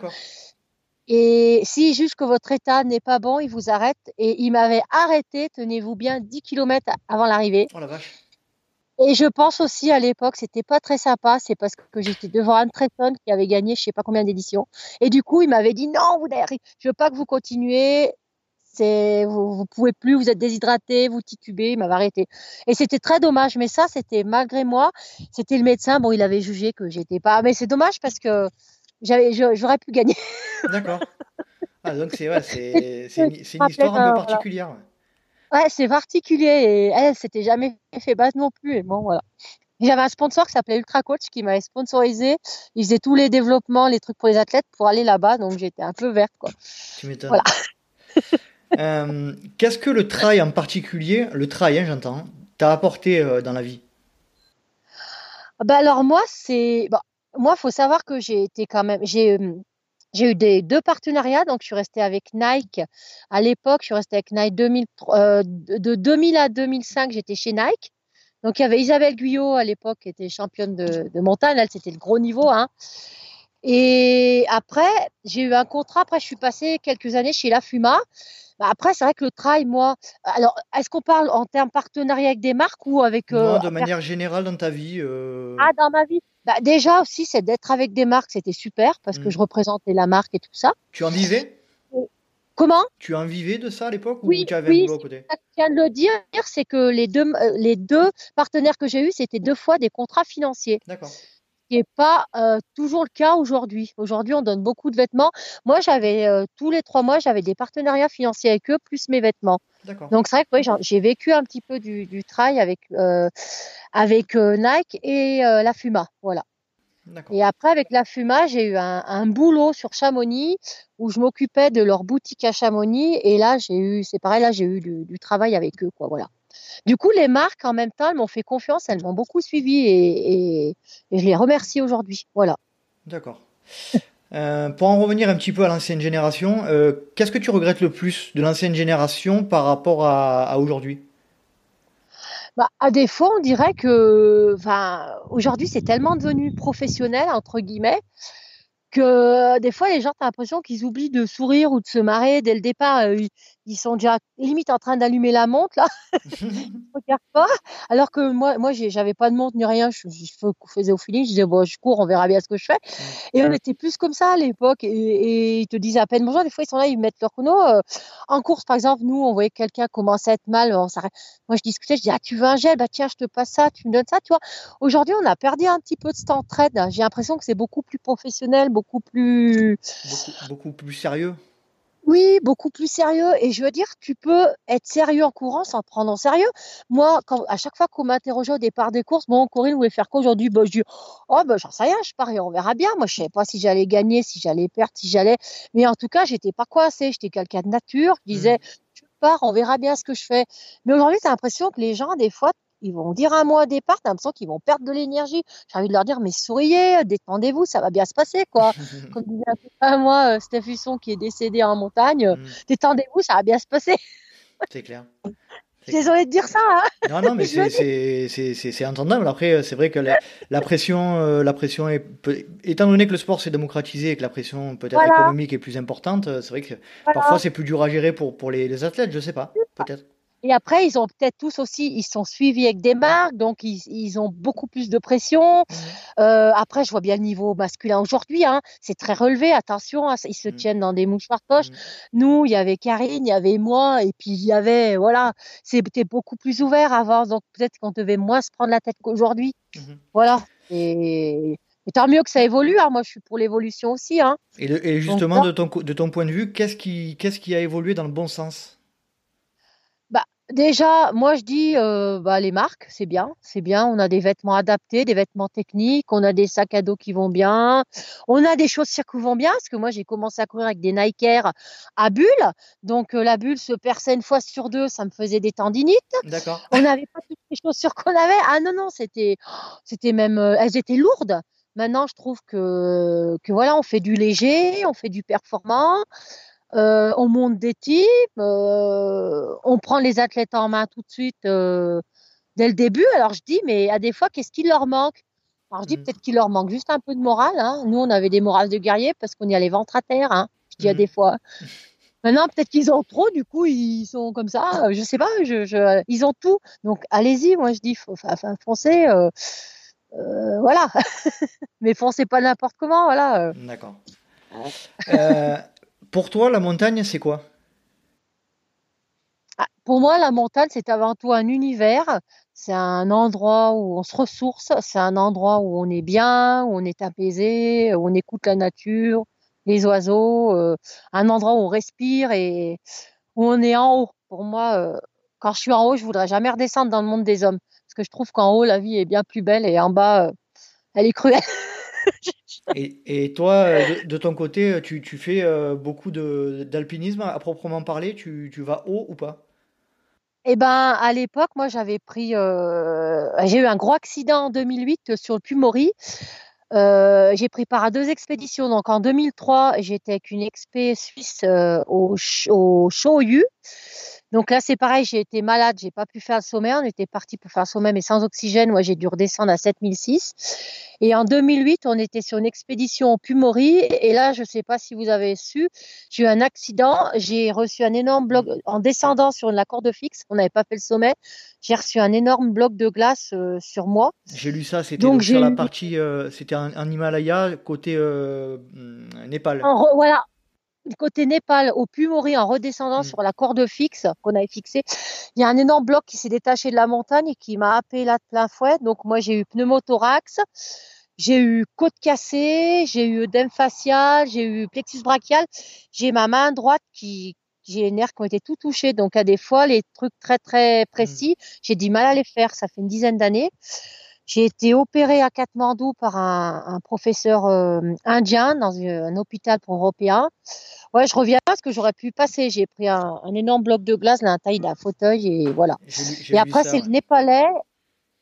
Et si juste que votre état n'est pas bon, ils vous arrêtent. Et ils m'avaient arrêté, tenez-vous bien, 10 km avant l'arrivée. Oh la vache. Et je pense aussi à l'époque, c'était pas très sympa. C'est parce que j'étais devant Anne Tresson qui avait gagné je sais pas combien d'éditions. Et du coup, il m'avait dit non, vous je veux pas que vous continuez c'est vous, vous pouvez plus, vous êtes déshydraté, vous titubez, il m'avait arrêté. Et c'était très dommage, mais ça c'était malgré moi, c'était le médecin, bon il avait jugé que j'étais pas, mais c'est dommage parce que j'avais, j'aurais pu gagner. D'accord. Ah, donc c'est ouais, c'est, c'est, une, une, histoire un peu particulière. Ouais, c'est particulier et elle s'était jamais fait base non plus. Et bon voilà. J'avais un sponsor qui s'appelait Ultra Coach qui m'avait sponsorisé. Il faisait tous les développements, les trucs pour les athlètes pour aller là-bas, donc j'étais un peu verte quoi. Tu m'étonnes. Voilà. Euh, qu'est-ce que le trail en particulier, le trail, hein, j'entends, t'a apporté euh, dans la vie? Bah alors moi, c'est, bah, moi, faut savoir que j'ai été quand même, j'ai, euh, j'ai eu des deux partenariats, donc je suis restée avec Nike. À l'époque, je suis restée avec Nike 2000, de 2000 à 2005, j'étais chez Nike. Donc il y avait Isabelle Guyot à l'époque qui était championne de, de montagne. Elle, c'était le gros niveau. Hein. Et après, j'ai eu un contrat. Après, je suis passée quelques années chez La Fuma. Bah, après, c'est vrai que le trail, moi. Alors, est-ce qu'on parle en termes partenariat avec des marques ou avec. Euh, non, de manière générale dans ta vie. Euh... Ah, dans ma vie. Bah, déjà aussi, c'est d'être avec des marques, c'était super parce que mmh. je représentais la marque et tout ça. Tu en vivais? Comment? Tu en vivais de ça à l'époque oui, ou tu avais oui, un à côté? Je viens de le dire, c'est que les deux, euh, les deux partenaires que j'ai eus, c'était deux fois des contrats financiers. D'accord qui n'est pas euh, toujours le cas aujourd'hui. Aujourd'hui, on donne beaucoup de vêtements. Moi, j'avais euh, tous les trois mois, j'avais des partenariats financiers avec eux, plus mes vêtements. Donc, c'est vrai que j'ai vécu un petit peu du, du trail avec, euh, avec Nike et la Fuma. Voilà. Et après, avec la Fuma, j'ai eu un, un, boulot sur Chamonix où je m'occupais de leur boutique à Chamonix. Et là, j'ai eu, c'est pareil, là, j'ai eu du, du, travail avec eux, quoi. Voilà. Du coup, les marques, en même temps, elles m'ont fait confiance, elles m'ont beaucoup suivi et, et, je les remercie aujourd'hui. Voilà. D'accord. Euh, pour en revenir un petit peu à l'ancienne génération, euh, qu'est-ce que tu regrettes le plus de l'ancienne génération par rapport à, à aujourd'hui? Bah, à défaut, on dirait que, aujourd'hui, c'est tellement devenu professionnel entre guillemets que des fois, les gens, tu l'impression qu'ils oublient de sourire ou de se marrer dès le départ. Euh, ils sont déjà limite en train d'allumer la montre là. regarde pas. Alors que moi, moi, j'avais pas de montre ni rien. Je, je, faisais au feeling. Je disais bon, je cours, on verra bien ce que je fais. Et on était plus comme ça à l'époque. Et, et, ils te disaient à peine bonjour. Des fois, ils sont là, ils mettent leur chrono. Euh, en course, par exemple, nous, on voyait quelqu'un commencer à être mal. On moi, je discutais. Je dis ah, tu veux un gel? Bah tiens, je te passe ça. Tu me donnes ça. Tu vois. Aujourd'hui, on a perdu un petit peu de cette entraide. J'ai l'impression que c'est beaucoup plus professionnel, beaucoup plus beaucoup, beaucoup plus sérieux. Oui, beaucoup plus sérieux. Et je veux dire, tu peux être sérieux en courant sans te prendre en sérieux. Moi, quand, à chaque fois qu'on m'interrogeait au départ des courses, bon, Corinne voulait faire quoi aujourd'hui? Bah, Je dis, oh, ben, j'en sais rien, je parie, on verra bien. Moi, je savais pas si j'allais gagner, si j'allais perdre, si j'allais. Mais en tout cas, j'étais pas coincée. J'étais quelqu'un de nature. Je disais, mmh. je pars, on verra bien ce que je fais. Mais aujourd'hui, tu as l'impression que les gens, des fois, ils vont dire un mot au départ, t'as l'impression qu'ils vont perdre de l'énergie. J'ai envie de leur dire, mais souriez, détendez-vous, ça va bien se passer, quoi. Comme disait un moi, euh, Steph Husson, qui est décédé en montagne, euh, mm. détendez-vous, ça va bien se passer. C'est clair. Désolé de dire ça. Hein non, non, mais c'est entendable. Après, c'est vrai que la, la pression, euh, la pression est, étant donné que le sport s'est démocratisé et que la pression peut-être économique est plus importante, c'est vrai que parfois c'est plus dur à gérer pour, pour les, les athlètes, je sais pas, peut-être. Et après, ils ont peut-être tous aussi, ils sont suivis avec des marques, donc ils, ils ont beaucoup plus de pression. Mmh. Euh, après, je vois bien le niveau masculin aujourd'hui, hein, c'est très relevé. Attention, hein, ils se mmh. tiennent dans des mouchoirs poches. Mmh. Nous, il y avait Karine, il y avait moi, et puis il y avait, voilà, c'était beaucoup plus ouvert avant, donc peut-être qu'on devait moins se prendre la tête qu'aujourd'hui. Voilà. Et, et, tant mieux que ça évolue. Hein. Moi, je suis pour l'évolution aussi. Hein. Et, et justement, de, ton, de ton point de vue, qu'est-ce qui, qu'est-ce qui a évolué dans le bon sens? Déjà, moi je dis euh, bah, les marques, c'est bien, c'est bien. On a des vêtements adaptés, des vêtements techniques, on a des sacs à dos qui vont bien, on a des chaussures qui vont bien. Parce que moi j'ai commencé à courir avec des Nike Air à bulle, donc euh, la bulle se perçait une fois sur deux, ça me faisait des tendinites. D'accord. On n'avait pas toutes les chaussures qu'on avait. Ah non non, c'était, c'était même, euh, elles étaient lourdes. Maintenant, je trouve que, que voilà, on fait du léger, on fait du performant. Euh, on monte des types, euh, on prend les athlètes en main tout de suite euh, dès le début. Alors je dis, mais à des fois, qu'est-ce qui leur manque? Alors je dis mmh. peut-être qu'il leur manque juste un peu de morale. Hein. Nous, on avait des morales de guerriers parce qu'on y allait ventre à terre. Hein. Je dis à mmh. des fois. Maintenant, peut-être qu'ils ont trop, du coup, ils sont comme ça. Je sais pas, je, ils ont tout. Donc, allez-y, moi, je dis, enfin, foncez. voilà. Mais foncez pas n'importe comment, voilà. D'accord. Pour toi, la montagne, c'est quoi? Ah, Pour moi, la montagne, c'est avant tout un univers. C'est un endroit où on se ressource. C'est un endroit où on est bien, où on est apaisé, où on écoute la nature, les oiseaux. Euh, un endroit où on respire et où on est en haut. Pour moi, euh, quand je suis en haut, je voudrais jamais redescendre dans le monde des hommes. Parce que je trouve qu'en haut, la vie est bien plus belle et en bas, euh, elle est cruelle. Et, toi, euh, de, ton côté, tu, fais euh, beaucoup d'alpinisme à proprement parler. Tu, vas haut ou pas? Eh ben, à l'époque, moi, j'avais pris. Euh, j'ai eu un gros accident en 2008 sur le Puy-Maury. j'ai pris part à deux expéditions. Donc en 2003, j'étais avec une expé suisse au, au Shoyu. Donc là, c'est pareil, j'ai été malade, j'ai pas pu faire le sommet. On était parti pour faire le sommet, mais sans oxygène. Moi, j'ai dû redescendre à 7006. Et en 2008, on était sur une expédition au Pumori. Et là, je sais pas si vous avez su, j'ai eu un accident. J'ai reçu un énorme bloc en descendant sur la corde fixe. On n'avait pas fait le sommet. J'ai reçu un énorme bloc de glace euh, sur moi. J'ai lu ça. C'était donc, sur la partie, euh, c'était un, Himalaya côté euh, Népal. voilà, côté Népal au Pumori en redescendant mm. sur la corde fixe qu'on avait fixée, il y a un énorme bloc qui s'est détaché de la montagne et qui m'a happé là de plein fouet. Donc moi j'ai eu pneumothorax, j'ai eu côte cassée, j'ai eu œdème facial, j'ai eu plexus brachial, j'ai ma main droite qui j'ai les nerfs qui ont été tout touchés. Donc à des fois les trucs très très précis, mm. j'ai du mal à les faire. Ça fait une dizaine d'années. J'ai été opérée à Katmandou par un, un professeur euh, indien dans un hôpital pour européens. Ouais, je reviens parce que j'aurais pu passer. J'ai pris un, un, énorme bloc de glace, la taille d'un fauteuil et voilà. et après, c'est le Népalais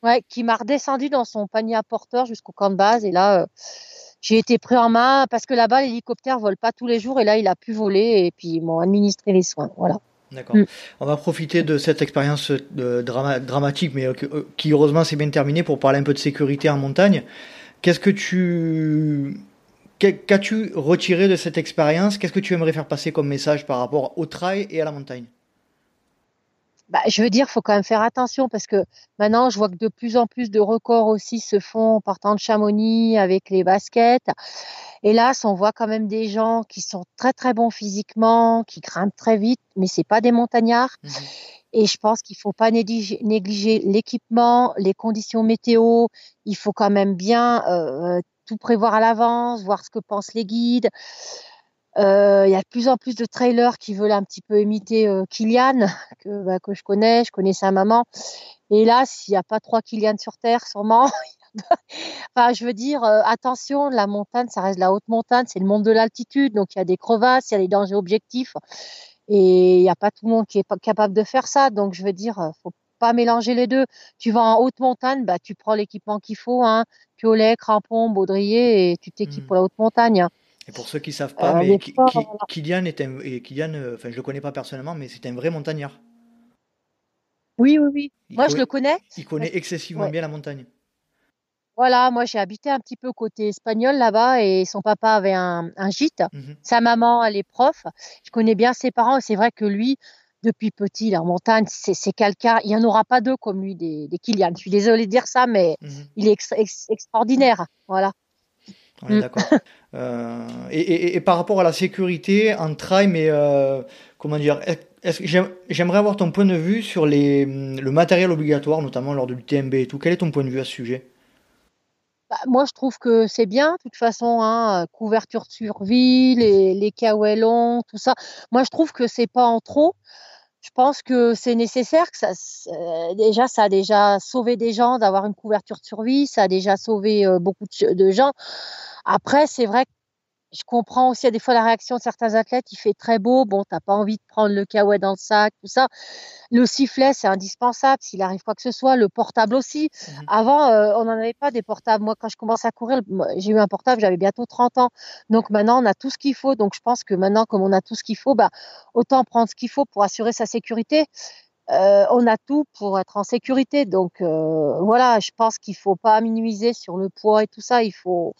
ouais, qui m'a redescendu dans son panier à porteur jusqu'au camp de base. Et là, euh, j'ai été pris en main parce que là-bas, l'hélicoptère vole pas tous les jours. Et là, il a pu voler et puis ils m'ont administré les soins. Voilà. D'accord. Mm. On va profiter de cette expérience euh, dramatique, mais euh, euh, qui heureusement s'est bien terminée, pour parler un peu de sécurité en montagne. Qu'est-ce que tu qu'as-tu retiré de cette expérience? Qu'est-ce que tu aimerais faire passer comme message par rapport au trail et à la montagne? Bah, je veux dire, faut quand même faire attention parce que maintenant, je vois que de plus en plus de records aussi se font en partant de Chamonix avec les baskets. Hélas, on voit quand même des gens qui sont très très bons physiquement, qui grimpent très vite, mais c'est pas des montagnards. Mmh Et je pense qu'il faut pas négliger, l'équipement, les conditions météo. Il faut quand même bien euh, tout prévoir à l'avance, voir ce que pensent les guides. Euh, il y a de plus en plus de trailers qui veulent un petit peu imiter euh, Kylian, que, bah, que je connais, je connais sa maman. Et là, s'il n'y a pas trois Kylian sur Terre, sûrement. enfin, je veux dire, euh, attention, la montagne, ça reste la haute montagne, c'est le monde de l'altitude, donc il y a des crevasses, il y a des dangers objectifs, et il n'y a pas tout le monde qui est capable de faire ça. Donc, je veux dire, faut pas mélanger les deux. Tu vas en haute montagne, bah, tu prends l'équipement qu'il faut, hein, piolet, crampons, baudrier, et tu t'équipes mmh. pour la haute montagne. Et pour ceux qui ne savent pas, euh, mais Kylian est un, et Kylian, euh, enfin je le connais pas personnellement, mais c'est un vrai montagnard. Oui, oui, oui. moi, je le connais. Il connaît excessivement bien la montagne. Voilà, moi j'ai habité un petit peu côté espagnol là-bas et son papa avait un, gîte. Mhm. Sa maman, elle est prof. Je connais bien ses parents et c'est vrai que lui, depuis petit, la montagne, c'est quelqu'un, il n'y en aura pas deux comme lui, des, des Kylian. Je suis désolée de dire ça, mais mhm. il est extraordinaire. Voilà. Mm. d'accord. Euh, et, par rapport à la sécurité en trail, mais euh, comment dire, j'aimerais avoir ton point de vue sur les, le matériel obligatoire, notamment lors de l'UTMB et tout. Quel est ton point de vue à ce sujet? Bah, moi, je trouve que c'est bien, de toute façon, hein, couverture de survie, les, les tout ça. Moi, je trouve que c'est pas en trop je pense que c'est nécessaire que ça déjà ça a déjà sauvé des gens d'avoir une couverture de survie, ça a déjà sauvé euh, beaucoup de, gens. Après, c'est vrai que je comprends aussi à des fois la réaction de certains athlètes, il fait très beau, bon, t'as pas envie de prendre le kawaii dans le sac, tout ça. Le sifflet, c'est indispensable s'il arrive quoi que ce soit. Le portable aussi. Mmh Avant, euh, on n'en avait pas des portables. Moi, quand je commence à courir, j'ai eu un portable, j'avais bientôt 30 ans. Donc maintenant, on a tout ce qu'il faut. Donc je pense que maintenant, comme on a tout ce qu'il faut, bah, autant prendre ce qu'il faut pour assurer sa sécurité. Euh, on a tout pour être en sécurité. Donc euh, voilà, je pense qu'il faut pas minimiser sur le poids et tout ça. Il faut,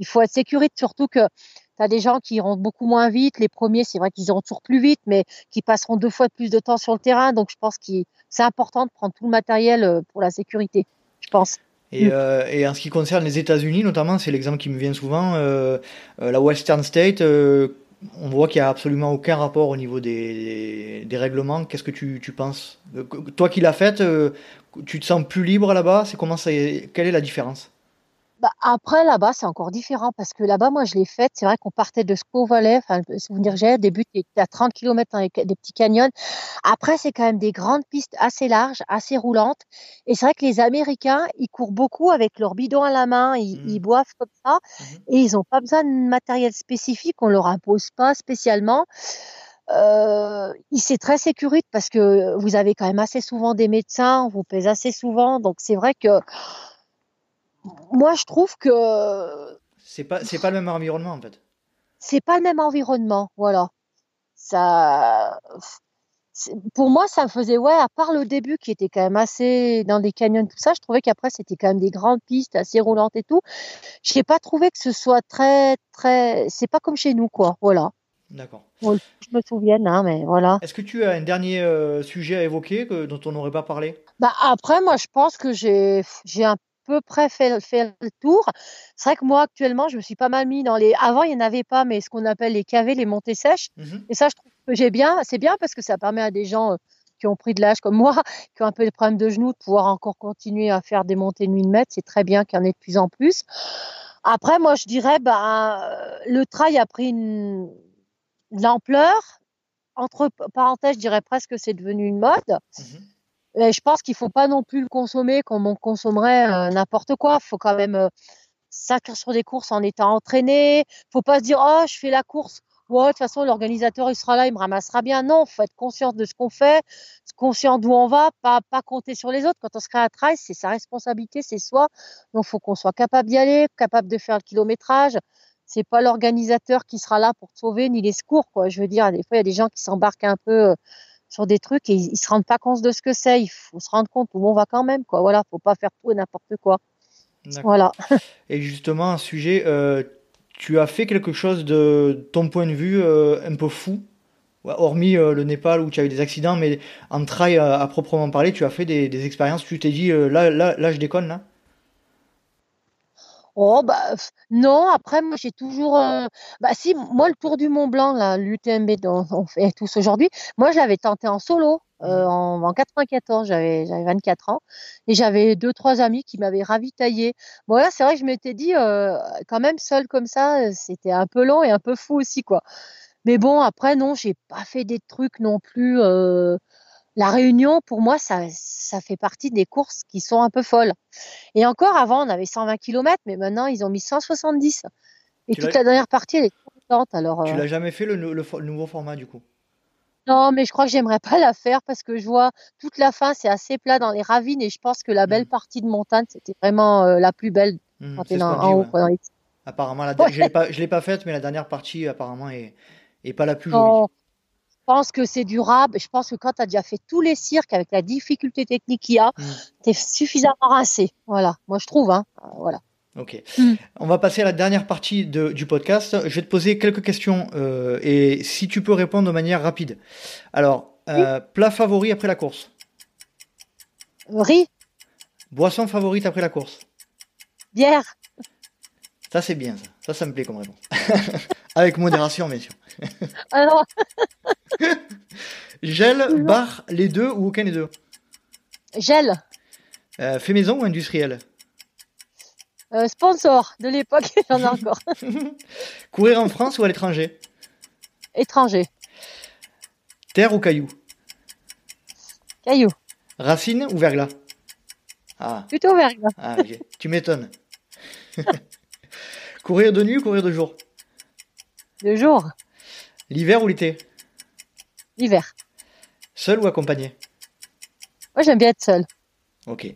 il faut être sécurité, surtout que tu as des gens qui iront beaucoup moins vite. Les premiers, c'est vrai qu'ils iront toujours plus vite, mais qui passeront deux fois plus de temps sur le terrain. Donc, je pense que c'est important de prendre tout le matériel euh, pour la sécurité, je pense. Et, mm. euh, et en ce qui concerne les États-Unis, notamment, c'est l'exemple qui me vient souvent, euh, la Western State, on voit qu'il n'y a absolument aucun rapport au niveau des, des, règlements. Qu'est-ce que tu, tu penses? Toi qui l'as faite, tu te sens plus libre là-bas? C'est comment Quelle est la différence? Après, là-bas, c'est encore différent parce que là-bas, moi, je l'ai faite. C'est vrai qu'on partait de Valley, enfin, souvenir j'ai, début, à 30 km dans des petits canyons. Après, c'est quand même des grandes pistes assez larges, assez roulantes. Et c'est vrai que les Américains, ils courent beaucoup avec leur bidon à la main, ils, ils mmh. boivent comme ça mmh et ils n'ont pas besoin de matériel spécifique, on leur impose pas spécialement. Euh, c'est très sécurite parce que vous avez quand même assez souvent des médecins, on vous pèse assez souvent. Donc, c'est vrai que moi, je trouve que. C'est pas, c'est pas le même environnement, en fait. C'est pas le même environnement, voilà. Ça. pour moi, ça me faisait, ouais, à part le début qui était quand même assez dans des canyons, tout ça, je trouvais qu'après, c'était quand même des grandes pistes assez roulantes et tout. Je n'ai pas trouvé que ce soit très, très. C'est pas comme chez nous, quoi. Voilà. D'accord. je me souviens, hein, mais voilà. Est-ce que tu as un dernier euh, sujet à évoquer que, dont on n'aurait pas parlé? Bah Après, moi, je pense que j'ai un peu près fait, fait le tour. C'est vrai que moi, actuellement, je me suis pas mal mis dans les. Avant, il n'y en avait pas, mais ce qu'on appelle les cavés, les montées sèches. Mmh et ça, je trouve que j'ai bien. C'est bien parce que ça permet à des gens euh, qui ont pris de l'âge comme moi, qui ont un peu des problèmes de genoux, de pouvoir encore continuer à faire des montées de 1000 mètres. C'est très bien qu'il y en ait de plus en plus. Après, moi, je dirais, bah, le trail a pris une, l'ampleur. Entre parenthèses, je dirais presque que c'est devenu une mode. Mmh Je pense qu'il faut pas non plus le consommer comme on consommerait euh, n'importe quoi. Il faut quand même euh, s'inscrire sur des courses en étant entraîné. Faut pas se dire Oh, je fais la course. Ouais, de toute façon, l'organisateur, il sera là, il me ramassera bien. Non, faut être conscient de ce qu'on fait, conscient d'où on va, pas, pas compter sur les autres. Quand on se crée un trail, c'est sa responsabilité, c'est soi. Donc, faut qu'on soit capable d'y aller, capable de faire le kilométrage c'est pas l'organisateur qui sera là pour te sauver ni les secours quoi. Je veux dire, des fois il y a des gens qui s'embarquent un peu euh, sur des trucs et ils, se rendent pas compte de ce que c'est. Il faut se rendre compte où on va quand même quoi. Voilà, faut pas faire tout et n'importe quoi. Voilà. Et justement, un sujet, euh, tu as fait quelque chose de ton point de vue euh, un peu fou, hormis le Népal où tu as eu des accidents, mais en trail à, proprement parler, tu as fait des, des expériences. Tu t'es dit là, là, là, je déconne là. Oh bah non, après moi j'ai toujours euh, bah si moi le Tour du Mont Blanc là, l'UTMB dont on fait tous aujourd'hui, moi je l'avais tenté en solo euh, mmh. en, en 94, j'avais j'avais 24 ans et j'avais deux trois amis qui m'avaient ravitaillé. Bon là c'est vrai que je m'étais dit euh, quand même seul comme ça, c'était un peu long et un peu fou aussi quoi. Mais bon après non, j'ai pas fait des trucs non plus la Réunion, pour moi, ça, ça fait partie des courses qui sont un peu folles. Et encore, avant, on avait 120 km, mais maintenant, ils ont mis 170. Et toute la dernière partie, elle est contente. Alors, tu l'as euh jamais fait le, nouveau format, du coup? Non, mais je crois que j'aimerais pas la faire parce que je vois toute la fin, c'est assez plat dans les ravines et je pense que la belle mmh. partie de montagne, c'était vraiment euh, la plus belle mmh, quand es en haut. Apparemment, je ne l'ai pas faite, mais la dernière partie, apparemment, est, est pas la plus jolie je pense que c'est durable. Je pense que quand tu as déjà fait tous les cirques avec la difficulté technique qu'il y a, mm. tu es suffisamment rincé. Voilà, moi je trouve. Hein. Euh, voilà. Ok. Mm. On va passer à la dernière partie du podcast. Je vais te poser quelques questions euh, et si tu peux répondre de manière rapide. Alors, euh, plat favori après la course Riz. Boisson favorite après la course Bière. Ça, c'est bien, ça. Ça, ça me plaît comme réponse. Avec modération, bien sûr. Alors. Gel, bar, les deux ou aucun des deux? Gel. Euh, fait maison ou industriel? Euh, Sponsor de l'époque, j'en ai encore. Courir en France ou à l'étranger? Étranger. Terre ou caillou Caillou. Racine ou verglas? Ah. Plutôt verglas. Ah, tu m'étonnes. courir de nuit ou courir de jour? De jour. L'hiver ou l'été L'hiver. Seul ou accompagné Moi, j'aime bien être seul. Ok.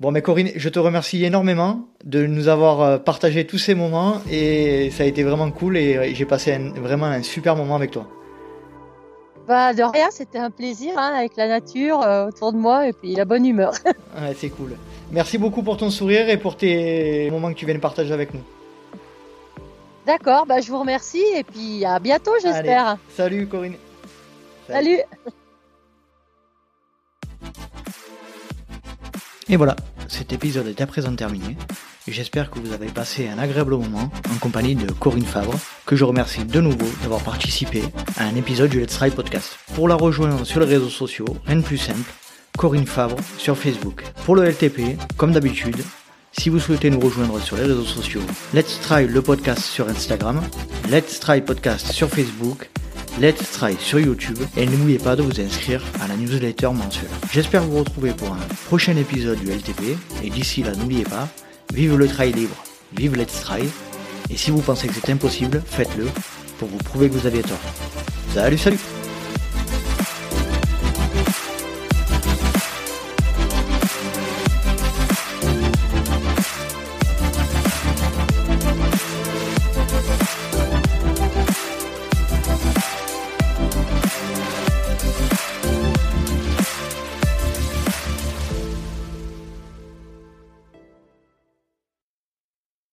Bon, mais Corinne, je te remercie énormément de nous avoir euh, partagé tous ces moments et ça a été vraiment cool et j'ai passé vraiment un super moment avec toi. Bah, de rien, c'était un plaisir hein, avec la nature euh, autour de moi et puis la bonne humeur. ouais, c'est cool. Merci beaucoup pour ton sourire et pour tes moments que tu viens de partager avec nous. D'accord, bah, je vous remercie et puis à bientôt, j'espère. Salut Corinne. Salut. Et voilà, cet épisode est à présent terminé. J'espère que vous avez passé un agréable moment en compagnie de Corinne Fabre, que je remercie de nouveau d'avoir participé à un épisode du Let's Ride Podcast. Pour la rejoindre sur les réseaux sociaux, rien de plus simple, Corinne Fabre sur Facebook. Pour le LTP, comme d'habitude, si vous souhaitez nous rejoindre sur les réseaux sociaux, Let's Try le podcast sur Instagram, Let's Try Podcast sur Facebook, Let's Try sur YouTube et n'oubliez pas de vous inscrire à la newsletter mensuelle. J'espère vous retrouver pour un prochain épisode du LTP et d'ici là n'oubliez pas, vive le trail libre, vive Let's Try et si vous pensez que c'est impossible, faites-le pour vous prouver que vous aviez tort. Salut salut